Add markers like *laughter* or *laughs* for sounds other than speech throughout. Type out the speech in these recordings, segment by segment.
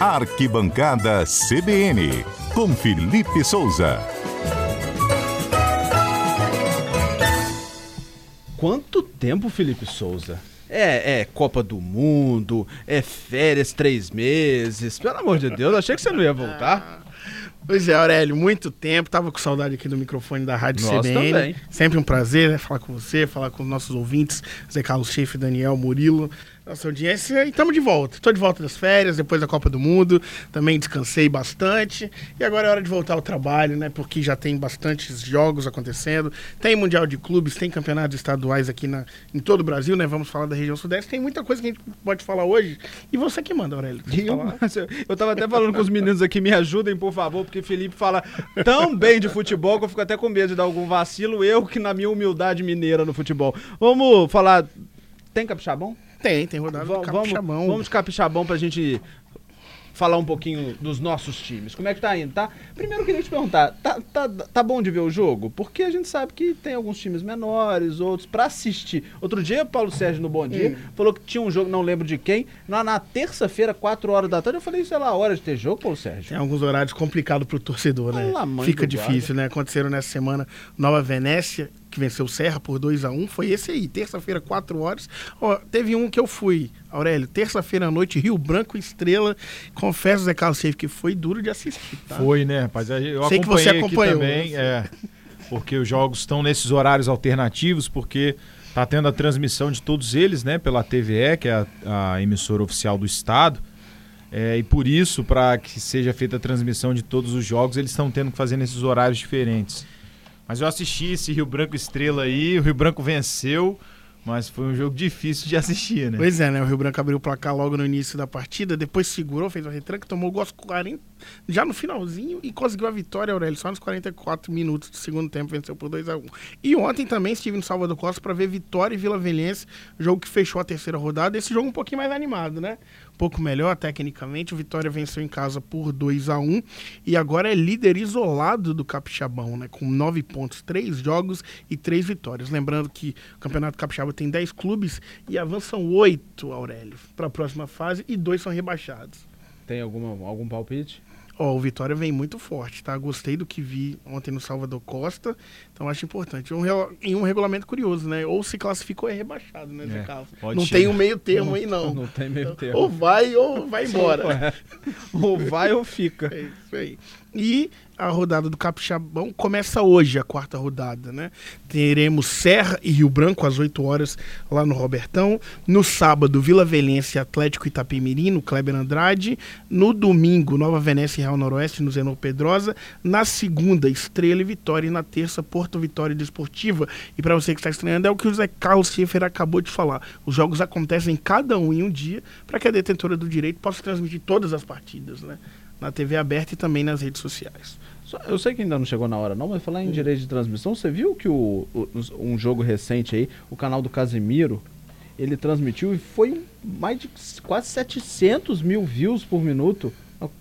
Arquibancada CBN, com Felipe Souza. Quanto tempo, Felipe Souza? É, é Copa do Mundo, é férias três meses. Pelo amor de Deus, achei que você não ia voltar. *laughs* Pois é, Aurélio, muito tempo. Tava com saudade aqui do microfone da Rádio Nós CBN. também. Sempre um prazer, né? Falar com você, falar com os nossos ouvintes, Zé Carlos Schiff, Daniel, Murilo, nossa audiência. E estamos de volta. Estou de volta das férias, depois da Copa do Mundo. Também descansei bastante. E agora é hora de voltar ao trabalho, né? Porque já tem bastantes jogos acontecendo. Tem Mundial de Clubes, tem campeonatos estaduais aqui na, em todo o Brasil, né? Vamos falar da região sudeste. Tem muita coisa que a gente pode falar hoje. E você que manda, Aurélio. Eu- *laughs* eu tava até falando com os meninos aqui, me ajudem, por favor, porque Felipe fala tão bem de futebol que eu fico até com medo de dar algum vacilo, eu que na minha humildade mineira no futebol. Vamos falar. Tem capixabão? Tem, tem rodada Va- do vamos, Capixabão. vamos de capixabão pra gente falar um pouquinho dos nossos times. Como é que tá indo, tá? Primeiro eu queria te perguntar, tá, tá, tá bom de ver o jogo? Porque a gente sabe que tem alguns times menores, outros pra assistir. Outro dia, Paulo Sérgio no Bom Dia falou que tinha um jogo, não lembro de quem, na, na terça-feira, 4 horas da tarde. Eu falei, sei lá, hora de ter jogo, Paulo Sérgio? Tem alguns horários complicados pro torcedor, né? Fica difícil, né? Aconteceram nessa semana Nova Venécia, que venceu o Serra por 2 a 1 Foi esse aí, terça-feira, 4 horas. Ó, teve um que eu fui, Aurélio, terça-feira à noite, Rio Branco Estrela. Confesso, Zé Carlos Seife, que foi duro de assistir, tá? Foi, né, rapaz? Eu Sei que você acompanhou. também, é, porque os jogos estão nesses horários alternativos, porque tá tendo a transmissão de todos eles, né, pela TVE, que é a, a emissora oficial do estado. É, e por isso, para que seja feita a transmissão de todos os jogos, eles estão tendo que fazer nesses horários diferentes. Mas eu assisti esse Rio Branco Estrela aí, o Rio Branco venceu, mas foi um jogo difícil de assistir, né? Pois é, né? O Rio Branco abriu o placar logo no início da partida, depois segurou, fez uma retranca, tomou o gol aos 40, já no finalzinho e conseguiu a vitória, Aurélio, só nos 44 minutos do segundo tempo, venceu por 2 a 1 E ontem também estive no Salvador Costa para ver Vitória e Vila Velhense, jogo que fechou a terceira rodada. Esse jogo um pouquinho mais animado, né? Pouco melhor tecnicamente. O Vitória venceu em casa por 2 a 1 e agora é líder isolado do Capixabão, né? Com 9 pontos, 3 jogos e 3 vitórias. Lembrando que o Campeonato Capixaba tem 10 clubes e avançam 8, Aurélio, para a próxima fase e dois são rebaixados. Tem alguma, algum palpite? Ó, o Vitória vem muito forte, tá? Gostei do que vi ontem no Salvador Costa, então acho importante. Um, em um regulamento curioso, né? Ou se classifica ou é rebaixado, né, Zé É, Carlos? Não ser. tem um meio termo aí, não. *laughs* Não tem meio termo. Ou vai ou vai embora. Ou vai ou fica. É isso aí. E a rodada do Capixabão começa hoje, a quarta rodada, né? Teremos Serra e Rio Branco às 8 horas lá no Robertão. No sábado, Vila Velhense Atlético Itapemirim, no Kleber Andrade. No domingo, Nova Venécia e Real Noroeste, no Zenor Pedrosa. Na segunda, Estrela e Vitória. E na terça, Porto Vitória e Desportiva. E para você que está estranhando, é o que o Zé Carlos Schiffer acabou de falar. Os jogos acontecem cada um em um dia para que a detentora do direito possa transmitir todas as partidas, né? Na TV aberta e também nas redes sociais. Eu sei que ainda não chegou na hora, não, mas falar em direito de transmissão, você viu que o, o- um jogo recente aí, o canal do Casimiro, ele transmitiu e foi mais de quase 700 mil views por minuto.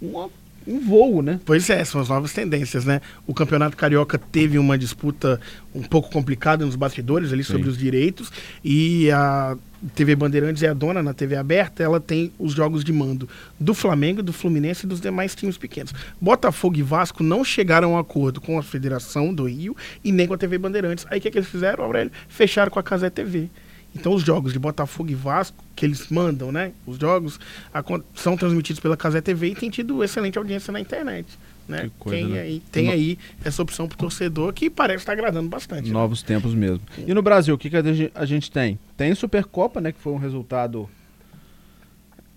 Uma- um voo, né? Pois é, são as novas tendências, né? O Campeonato Carioca teve uma disputa um pouco complicada nos bastidores ali sobre os direitos e a TV Bandeirantes é a dona na TV aberta, ela tem os jogos de mando do Flamengo, do Fluminense e dos demais times pequenos. Botafogo e Vasco não chegaram a um acordo com a Federação do Rio e nem com a TV Bandeirantes. Aí o que, que eles fizeram, Aurélio? Fecharam com a Casé TV. Então os jogos de Botafogo e Vasco, que eles mandam, né? Os jogos acon- são transmitidos pela Casé TV e tem tido excelente audiência na internet. Né? Que coisa, tem né? aí, tem No- aí essa opção pro torcedor que parece estar agradando bastante. né? Novos tempos mesmo. E no Brasil, o que, que a a gente tem? Tem Supercopa, né? Que foi um resultado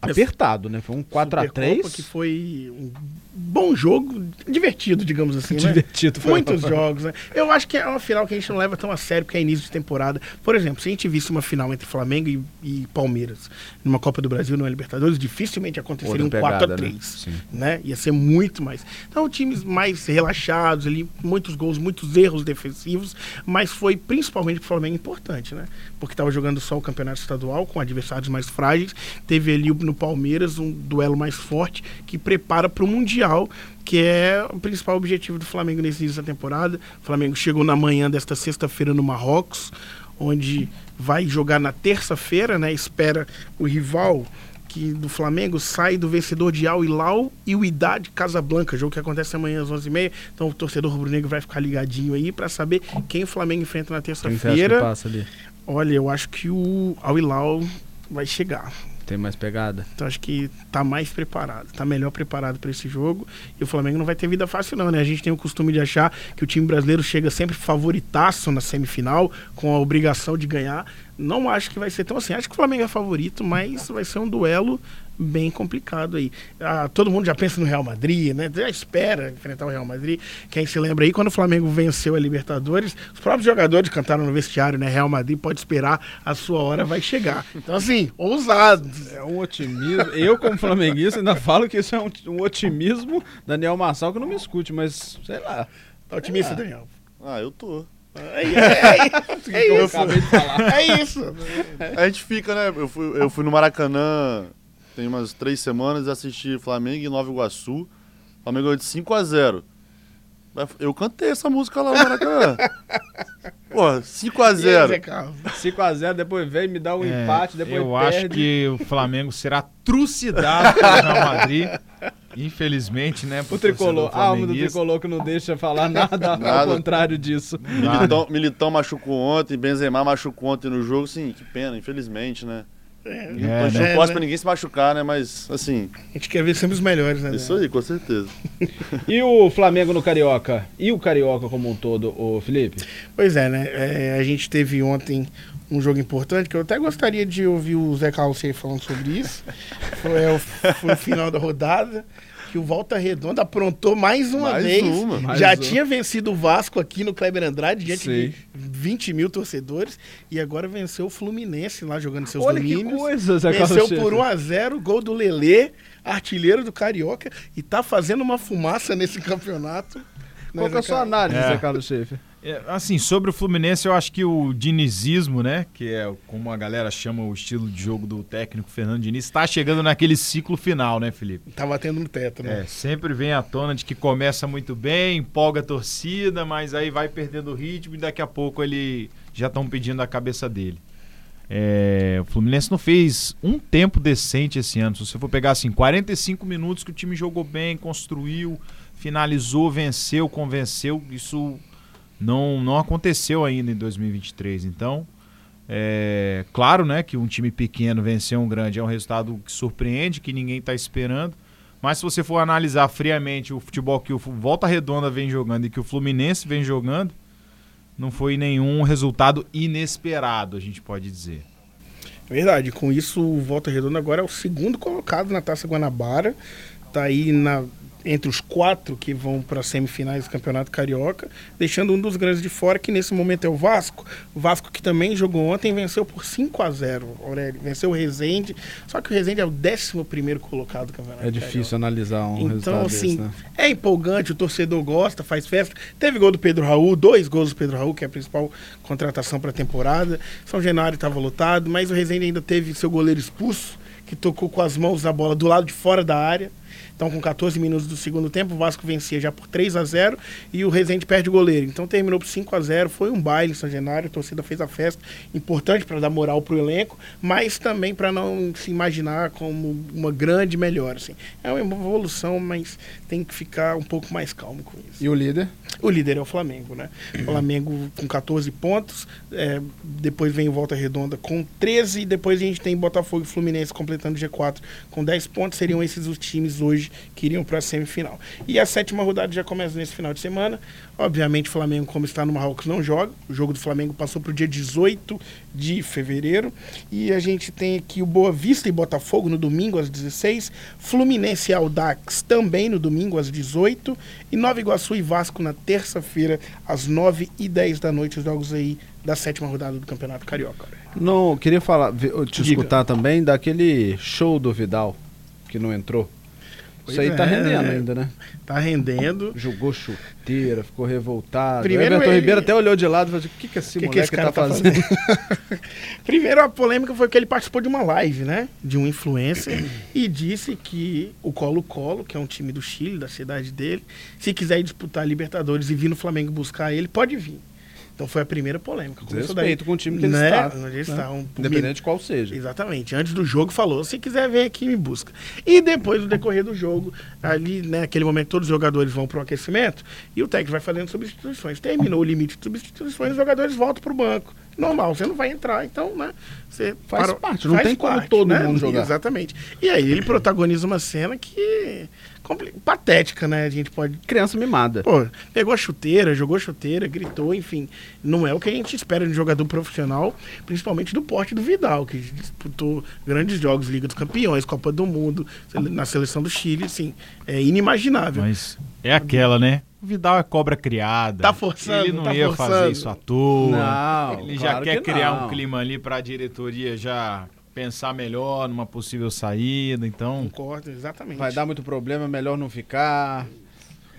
apertado, né? Foi um 4x3. Supercopa, que foi um bom jogo, divertido, digamos assim. né? Divertido, foi Muitos jogos, né? Eu acho que é uma final que a gente não leva tão a sério, porque é início de temporada. Por exemplo, se a gente visse uma final entre Flamengo e, e Palmeiras numa Copa do Brasil, numa Libertadores, dificilmente aconteceria um Outra pegada, 4x3. né? Né? Ia ser muito mais. Então, times mais relaxados ali, muitos gols, muitos erros defensivos, mas foi principalmente pro Flamengo importante, né? Porque estava jogando só o campeonato estadual com adversários mais frágeis. Teve ali no Palmeiras um duelo mais forte que prepara para o Mundial, que é o principal objetivo do Flamengo nesse início da temporada. O Flamengo chegou na manhã desta sexta-feira no Marrocos, onde vai jogar na terça-feira, né? Espera o rival que do Flamengo sai do vencedor de Al Hilal e o Idade Casablanca, jogo que acontece amanhã às 11h30. Então o torcedor rubro-negro vai ficar ligadinho aí para saber quem o Flamengo enfrenta na terça-feira. Olha, eu acho que o Al Hilal vai chegar. Tem mais pegada? Então acho que tá mais preparado, tá melhor preparado para esse jogo. E o Flamengo não vai ter vida fácil não, né? A gente tem o costume de achar que o time brasileiro chega sempre favoritaço na semifinal, com a obrigação de ganhar. Não acho que vai ser tão assim. Acho que o Flamengo é favorito, mas vai ser um duelo bem complicado aí. Ah, todo mundo já pensa no Real Madrid, né? Já espera enfrentar o Real Madrid. Quem se lembra aí, quando o Flamengo venceu a Libertadores, os próprios jogadores cantaram no vestiário, né? Real Madrid pode esperar, a sua hora vai chegar. Então, assim, ousado. É um otimismo. Eu, como flamenguista, ainda falo que isso é um, um otimismo. Daniel Massal, que não me escute, mas sei lá. Tá otimista, Daniel? Ah, eu tô. É, é, é *laughs* Eu isso. falar. É isso. A gente fica, né? Eu fui, eu fui no Maracanã tem umas três semanas e assisti Flamengo e Nova Iguaçu. O Flamengo ganhou de 5 a 0 Eu cantei essa música lá no Maracanã. *laughs* Pô, 5 a E aí, 0 Zé Carlos? 5x0, depois vem, me dá um É, empate, depois eu perde. acho que o Flamengo será trucidado pelo Real Madrid. *laughs* Infelizmente, né? O tricolor, a alma do tricolor que não deixa falar nada, ao *laughs* Nada. contrário disso. Militão, Militão machucou ontem, Benzema machucou ontem no jogo. Sim, que pena, infelizmente, né? É, a É, gente né? não torce pra ninguém se machucar, né? Mas, assim, A gente quer ver sempre os melhores, né? isso aí, com certeza. *laughs* E o Flamengo no Carioca? E o Carioca como um todo, o Felipe? Pois é, né? É, a gente teve ontem um jogo importante que eu até gostaria de ouvir o Zé Carlos aí falando sobre isso. Foi, é, foi o final da rodada. Que o Volta Redonda aprontou mais uma Mais vez. uma. Mais Já uma. tinha vencido o Vasco aqui no Kleber Andrade, diante Sim. de 20 mil torcedores. E agora venceu o Fluminense lá jogando seus Olha que domínios. coisa, Zé Carlos Venceu por 1x0, gol do Lelê, artilheiro do Carioca. E tá fazendo uma fumaça nesse *laughs* campeonato. Qual Né, que é a sua análise, É. Zé Carlos Schaefer? É, assim, sobre o Fluminense, eu acho que o dinizismo, né? Que é como a galera chama o estilo de jogo do técnico Fernando Diniz, está chegando naquele ciclo final, né, Felipe? Tá batendo no teto, né? É, sempre vem à tona de que começa muito bem, empolga a torcida, mas aí vai perdendo o ritmo e daqui a pouco ele já estão pedindo a cabeça dele. É, o Fluminense não fez um tempo decente esse ano. Se você for pegar assim, 45 minutos que o time jogou bem, construiu, finalizou, venceu, convenceu, isso não, não aconteceu ainda em 2023. Então, é claro, né, que um time pequeno vencer um grande é um resultado que surpreende, que ninguém está esperando. Mas se você for analisar friamente o futebol que o Volta Redonda vem jogando e que o Fluminense vem jogando, não foi nenhum resultado inesperado, a gente pode dizer. Verdade, com isso o Volta Redonda agora é o segundo colocado na Taça Guanabara. Tá aí na, entre os quatro que vão para as semifinais do Campeonato Carioca, deixando um dos grandes de fora, que nesse momento é o Vasco. O Vasco que também jogou ontem venceu por 5 a 0 Aurélio. Venceu o Rezende, só que o Rezende é o 11 primeiro colocado do Campeonato É difícil analisar um então, resultado assim, desse, né? é empolgante, o torcedor gosta, faz festa. Teve gol do Pedro Raul, dois gols do Pedro Raul, que é a principal contratação para a temporada. São Januário estava lotado, mas o Rezende ainda teve seu goleiro expulso, que tocou com as mãos na bola do lado de fora da área. Então, com 14 minutos do segundo tempo, o Vasco vencia já por 3 a 0 e o Rezende perde o goleiro. Então, terminou por 5 a 0 Foi um baile em São Januário, a torcida fez a festa. Importante para dar moral pro elenco, mas também para não se imaginar como uma grande melhora. Assim. É uma evolução, mas tem que ficar um pouco mais calmo com isso. E o líder? O líder é o Flamengo, né? O Flamengo com 14 pontos, é, depois vem o Volta Redonda com 13, e depois a gente tem Botafogo e Fluminense completando o G4 com 10 pontos. Seriam esses os times hoje que iriam para a semifinal. E a sétima rodada já começa nesse final de semana. Obviamente, o Flamengo, como está no Marrocos, não joga. O jogo do Flamengo passou para o dia 18 de fevereiro. E a gente tem aqui o Boa Vista e Botafogo no domingo às 16. Fluminense e Aldax também no domingo às 18. E Nova Iguaçu e Vasco na terça-feira às 9 e 10 da noite. Os jogos aí da sétima rodada do Campeonato Carioca. Não, queria falar, te Diga. escutar também daquele show do Vidal, que não entrou. Pois Isso aí tá é, rendendo né? ainda, né? Tá rendendo. Jogou chuteira, ficou revoltado. Primeiro o Everton ele- Ribeiro até olhou de lado e falou: o que, que esse O que, moleque que esse cara tá, tá fazendo? fazendo? *laughs* Primeiro, a polêmica foi que ele participou de uma live, né? De um influencer e disse que o Colo-Colo, que é um time do Chile, da cidade dele, se quiser ir disputar a Libertadores e vir no Flamengo buscar ele, pode vir. Então foi a primeira polêmica. Começou daí. Desrespeito com o time que ele né? está. Onde ele né? está. Um, Independente de qual seja. Exatamente. Antes do jogo falou, se quiser vem aqui me busca. E depois do decorrer do jogo, ali, né, aquele momento todos os jogadores vão para o aquecimento e o técnico vai fazendo substituições. Terminou o limite de substituições, os jogadores voltam para o banco. Normal, você não vai entrar, então, né? Você Faz parou- parte, não tem como todo mundo jogar. Exatamente. E aí ele protagoniza uma cena que patética, né? A gente pode Criança mimada. Pô, pegou a chuteira, jogou a chuteira, gritou, enfim. Não é o que a gente espera de um jogador profissional, principalmente do porte do Vidal, que disputou grandes jogos, Liga dos Campeões, Copa do Mundo, na seleção do Chile, assim, é inimaginável. Mas é aquela, né? O Vidal é cobra criada. Tá forçando, Ele não tá ia forçando. fazer isso à toa. Não, Ele claro já quer que criar não. um clima ali pra diretoria já pensar melhor numa possível saída, então... Concordo, exatamente. Vai dar muito problema, melhor não ficar.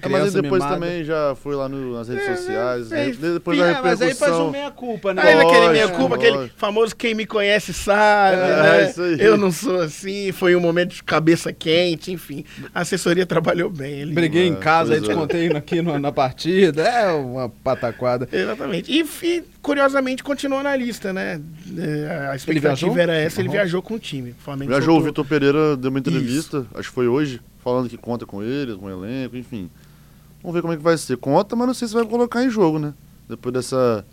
É, mas depois mimada. também já foi lá no- nas redes É, sociais. é, de- depois É, da mas aí faz repercussão. um meia-culpa, né? Aí naquele Lógico, meia culpa, aquele famoso quem me conhece sabe, É, né? isso aí. Eu não sou assim, foi um momento de cabeça quente, enfim. A assessoria trabalhou bem. Ele... Briguei em É, casa, aí é. descontei aqui no- na partida. É uma pataquada. Exatamente. E, e, curiosamente continuou na lista, né? É, A expectativa viajou? era essa, ele Uhum. viajou com o time. O Flamengo Viajou o soltou- Vitor Pereira, deu uma entrevista, acho que foi hoje, falando que conta com ele, com o elenco, enfim. Vamos ver como é que vai ser. Conta, mas não sei se vai colocar em jogo, né? Depois dessa.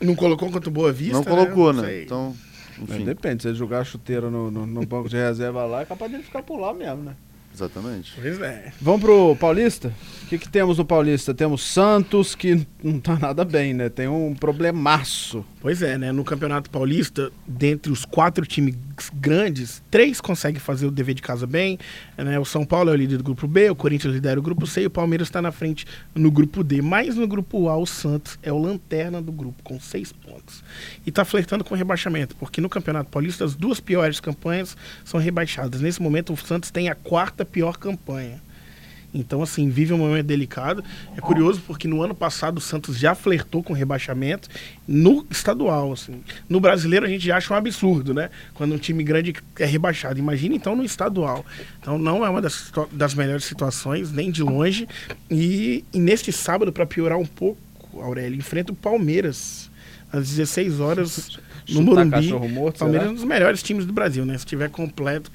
Não colocou contra o Boa Vista. não colocou, né? Sei. Então, Mas enfim. depende, se ele jogar a chuteira no, no- no banco de reserva lá, é capaz dele ficar por lá mesmo, né? Exatamente. Pois é. Vamos pro Paulista? O que, que temos no Paulista? Temos Santos, que não tá nada bem, né? Tem um problemaço. Pois é, né? No Campeonato Paulista, dentre os quatro times grandes, três conseguem fazer o dever de casa bem. Né? O São Paulo é o líder do grupo B, o Corinthians lidera o grupo C e o Palmeiras está na frente no grupo D. Mas no grupo A, o Santos é o lanterna do grupo, com seis pontos. E está flertando com rebaixamento, porque no Campeonato Paulista as duas piores campanhas são rebaixadas. Nesse momento, o Santos tem a quarta pior campanha. Então, assim, vive um momento delicado. É curioso porque no ano passado o Santos já flertou com rebaixamento no estadual. Assim. No brasileiro a gente acha um absurdo, né? Quando um time grande é rebaixado. Imagina então no estadual. Então não é uma das, das melhores situações, nem de longe. E, e neste sábado, para piorar um pouco, Aurélio, enfrenta o Palmeiras às 16 horas no Morumbi. morto, Palmeiras é um dos melhores times do Brasil, né? Se tiver completo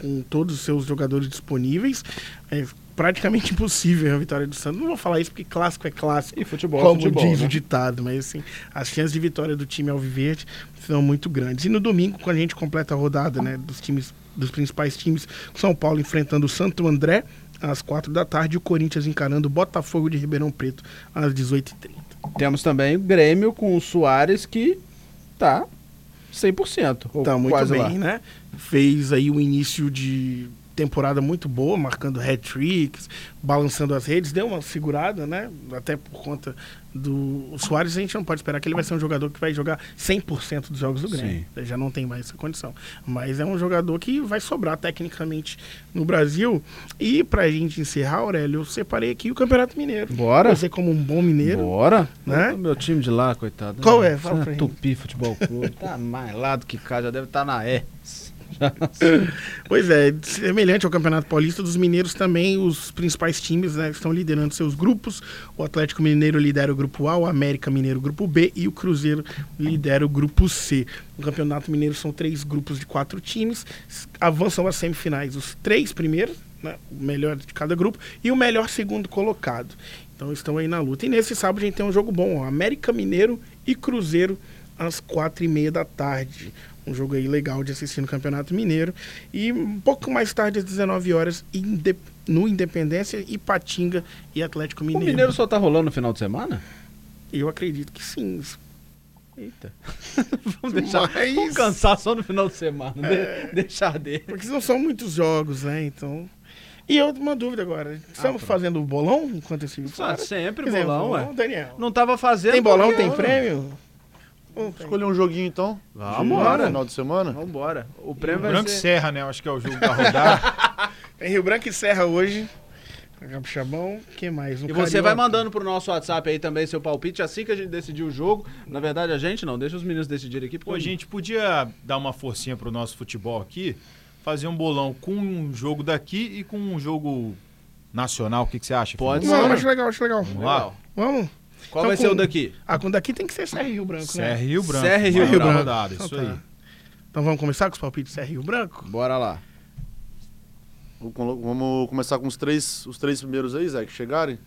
com todos os seus jogadores disponíveis, é praticamente *laughs* impossível a vitória do Santos. Não vou falar isso porque clássico é clássico, E futebol é como futebol, diz né? o ditado, mas assim, as chances de vitória do time Alviverde são muito grandes. E no domingo, quando a gente completa a rodada, né, dos times dos principais times, o São Paulo enfrentando o Santo André às quatro da tarde e o Corinthians encarando o Botafogo de Ribeirão Preto às 18h30. Temos também o Grêmio com o Soares, que tá 100%. ou Tá muito bem, lá. né? Fez aí um início de temporada muito boa, marcando hat-tricks, balançando as redes, deu uma segurada, né? Até por conta do Soares, a gente não pode esperar que ele vai ser um jogador que vai jogar 100% dos jogos do Grêmio. Ele já não tem mais essa condição. Mas é um jogador que vai sobrar tecnicamente no Brasil. E pra gente encerrar, Aurélio, eu separei aqui o Campeonato Mineiro. Bora? Você como um bom mineiro. Bora? Né? O meu time de lá, coitado. Qual é? Fala pra gente. Tupi Futebol Clube. tá mais lá do que cá, já deve estar na E. *laughs* Pois é, semelhante ao Campeonato Paulista dos Mineiros também, os principais times né, estão liderando seus grupos. O Atlético Mineiro lidera o grupo A, o América Mineiro o grupo B e o Cruzeiro lidera o grupo C. No Campeonato Mineiro são três grupos de quatro times, avançam às semifinais os três primeiros, né, o melhor de cada grupo, e o melhor segundo colocado. Então estão aí na luta. E nesse sábado a gente tem um jogo bom, ó, América Mineiro e Cruzeiro às quatro e meia da tarde. Um jogo aí legal de assistir no Campeonato Mineiro. E um pouco mais tarde, às 19 horas, no Independência, Ipatinga e Atlético O Mineiro. Mineiro só tá rolando no final de semana? Eu acredito que sim. Eita. *laughs* vamos deixar. Mas- Vamos cansar só no final de semana. de- deixar dele. Porque não são muitos jogos, né? Então. E eu uma dúvida agora. Estamos fazendo o bolão enquanto esse vídeo Ah, sempre Quer dizer, bolão, ué. Daniel. Não tava fazendo. Tem bolão, tem prêmio? Escolher um joguinho então. Vambora. De Final de semana. Vambora. O prêmio vai Branco ser... Serra, né? Eu acho que é o jogo da rodada. *laughs* Tem Rio Branco e Serra hoje. Capixabão, o que mais? Um E você Carioca. vai mandando pro nosso WhatsApp aí também seu palpite assim que a gente decidir o jogo. Na verdade, a gente não, deixa os meninos decidirem aqui. Pô, Porque a gente podia dar uma forcinha pro nosso futebol aqui, fazer um bolão com um jogo daqui e com um jogo nacional. O que, que você acha? Pode ser. acho legal, acho legal. Vamos lá? Vamos? Qual Então, vai ser com- o daqui? Ah, com daqui tem que ser Serra e Rio Branco, Serra né? e Rio Branco. Serra e Rio pra Branco. rodada, Então isso tá. aí. Então vamos começar com os palpites Serra e Rio Branco? Bora lá. Vamos começar com os três, os três primeiros aí, Zé, que chegarem.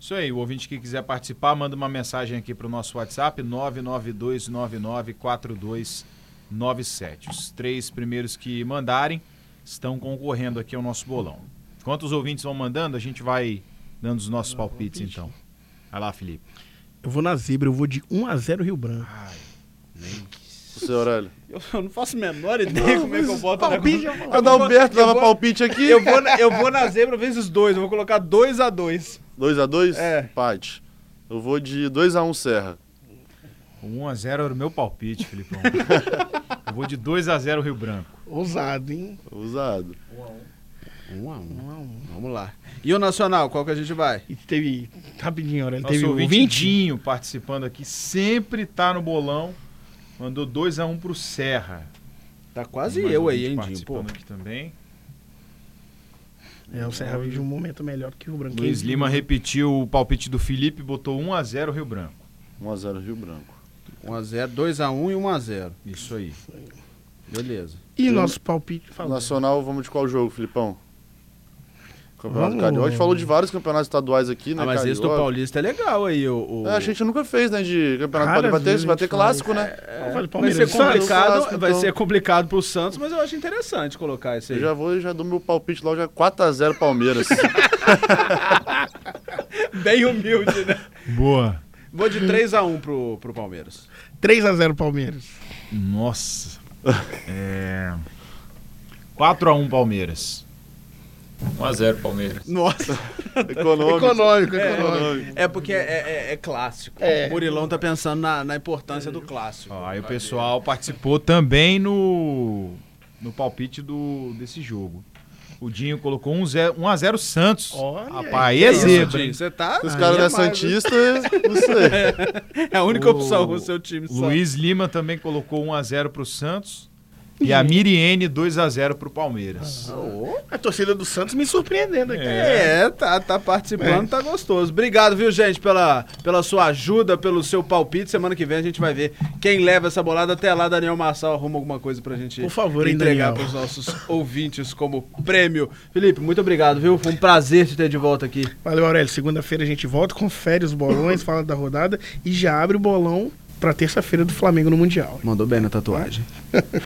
Isso aí, o ouvinte que quiser participar, manda uma mensagem aqui pro nosso WhatsApp, 992994297. Os três primeiros que mandarem estão concorrendo aqui ao nosso bolão. Enquanto os ouvintes vão mandando, a gente vai dando os nossos palpites, então. Vai lá, Felipe. Eu vou na zebra, eu vou de 1x0 Rio Branco. Você, Aurélio. Eu, eu não faço a menor ideia como é que eu boto o Palpite, negócio. eu vou- O Adalberto eu dava vou- palpite aqui. Eu vou, na, eu vou na zebra vezes dois. Eu vou colocar 2x2. 2x2? É. Empate. Eu vou de 2x1 Serra. O 1x0 era o meu palpite, Felipão. *laughs* Eu vou de 2x0 Rio Branco. Ousado, hein? Usado. 1 a 1 Vamos lá. E o Nacional, qual que a gente vai? E teve, rapidinho, Aurélio, Nosso teve o ouvinte 20. Dinho participando aqui, sempre tá no bolão. Mandou 2x1 pro Serra. Tá quase Mais eu um aí, hein, Dinho? Pô. Participando aqui também. É, o Serra vive um momento melhor que o Rio Branco. Luiz Lima repetiu o palpite do Felipe, botou 1x0 Rio Branco. 1x0 Rio Branco. 1x0, 2x1 e 1x0. Isso aí. Beleza. E nosso palpite, fala. Nacional, vamos de qual jogo, Filipão? Campeonato Vamos- Carioca. A gente falou de vários campeonatos estaduais aqui, né? Ah, mas esse do. Paulista é legal aí, o... o- É, a gente nunca fez, né? De campeonato Carioca. Vai ter, vai ter clássico, faz. né? Eu falei, Vai ser Santos. complicado, Clássico, vai então. ser complicado pro Santos, mas eu acho interessante colocar esse aí. Eu já vou e já dou meu palpite lá, já 4x0 Palmeiras. *laughs* Bem humilde, né? Boa. Vou de 3x1 pro, pro Palmeiras. 3x0 Palmeiras. Nossa. É... 4x1 Palmeiras. 1x0 Palmeiras. Nossa. *laughs* Econômico. Econômico, É, econômico. É porque é, é- é clássico. É. O Murilão tá pensando na, na importância do clássico. Ó, aí o pessoal participou também no, no palpite do, desse jogo. O Dinho colocou 1x0 Santos. Olha Rapaz, aí, é zebra? Você tá. Se os caras é é mais, Santista, não sei. É a única O opção, o seu time só. Luiz Lima também colocou 1x0 pro Santos. E a Miriene 2x0 pro Palmeiras. Ô, A torcida do Santos me surpreendendo aqui. É, tá, tá participando, tá gostoso. Obrigado, viu, gente, pela, pela sua ajuda, pelo seu palpite. Semana que vem a gente vai ver quem leva essa bolada. Até lá, Daniel Marçal arruma alguma coisa pra gente Por favor, entregar Daniel. pros nossos ouvintes como prêmio. Felipe, muito obrigado, viu? Foi um prazer te ter de volta aqui. Valeu, Aurélio. Segunda-feira a gente volta, confere os bolões, *laughs* fala da rodada e já abre o bolão pra terça-feira do Flamengo no Mundial. Mandou bem na tatuagem. *laughs*